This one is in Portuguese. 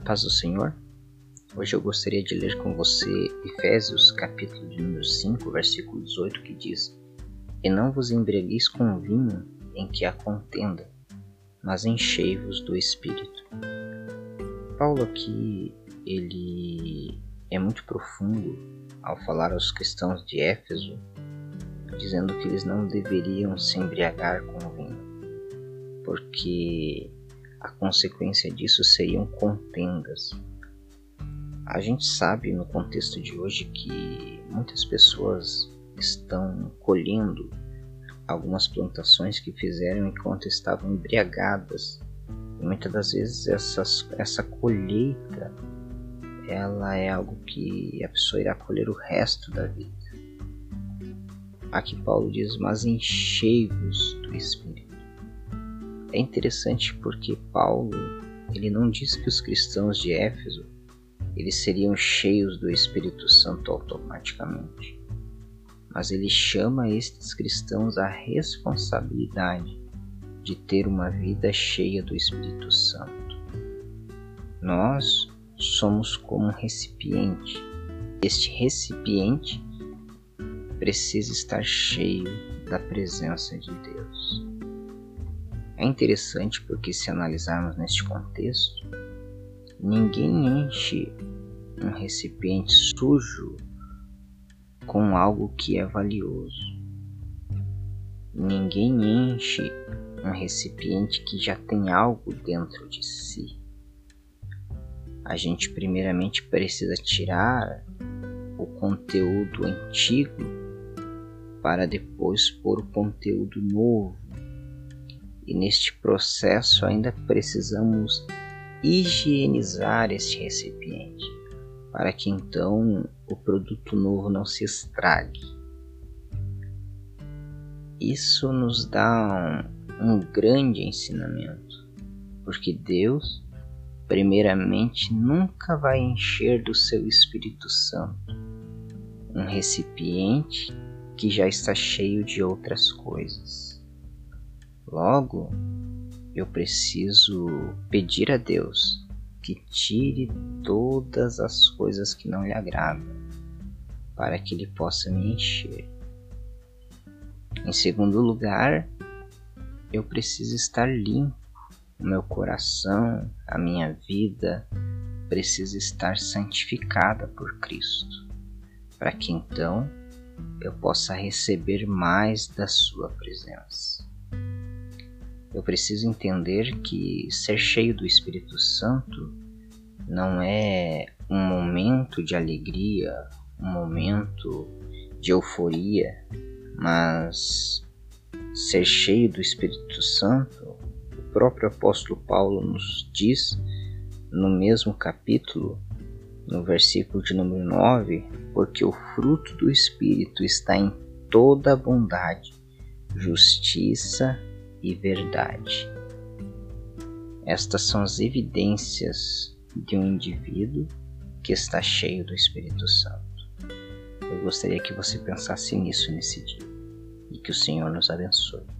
paz do Senhor. Hoje eu gostaria de ler com você Efésios, capítulo de número 5, versículo 18, que diz: E não vos embriagueis com vinho em que há contenda, mas enchei-vos do Espírito. Paulo aqui, ele é muito profundo ao falar aos cristãos de Éfeso, dizendo que eles não deveriam se embriagar com vinho, porque a consequência disso seriam contendas. A gente sabe no contexto de hoje que muitas pessoas estão colhendo algumas plantações que fizeram enquanto estavam embriagadas. E muitas das vezes essas, essa colheita ela é algo que a pessoa irá colher o resto da vida. Aqui Paulo diz: Mas enchei-vos do Espírito. É interessante porque Paulo ele não diz que os cristãos de Éfeso eles seriam cheios do Espírito Santo automaticamente, mas ele chama estes cristãos à responsabilidade de ter uma vida cheia do Espírito Santo. Nós somos como um recipiente. Este recipiente precisa estar cheio da presença de Deus. É interessante porque, se analisarmos neste contexto, ninguém enche um recipiente sujo com algo que é valioso. Ninguém enche um recipiente que já tem algo dentro de si. A gente, primeiramente, precisa tirar o conteúdo antigo para depois pôr o conteúdo novo e neste processo ainda precisamos higienizar este recipiente para que então o produto novo não se estrague. Isso nos dá um, um grande ensinamento, porque Deus, primeiramente, nunca vai encher do seu Espírito Santo um recipiente que já está cheio de outras coisas. Logo, eu preciso pedir a Deus que tire todas as coisas que não lhe agradam, para que Ele possa me encher. Em segundo lugar, eu preciso estar limpo. O meu coração, a minha vida precisa estar santificada por Cristo, para que então eu possa receber mais da Sua presença. Eu preciso entender que ser cheio do Espírito Santo não é um momento de alegria, um momento de euforia, mas ser cheio do Espírito Santo, o próprio apóstolo Paulo nos diz no mesmo capítulo, no versículo de número 9, porque o fruto do Espírito está em toda bondade, justiça e verdade. Estas são as evidências de um indivíduo que está cheio do Espírito Santo. Eu gostaria que você pensasse nisso nesse dia e que o Senhor nos abençoe.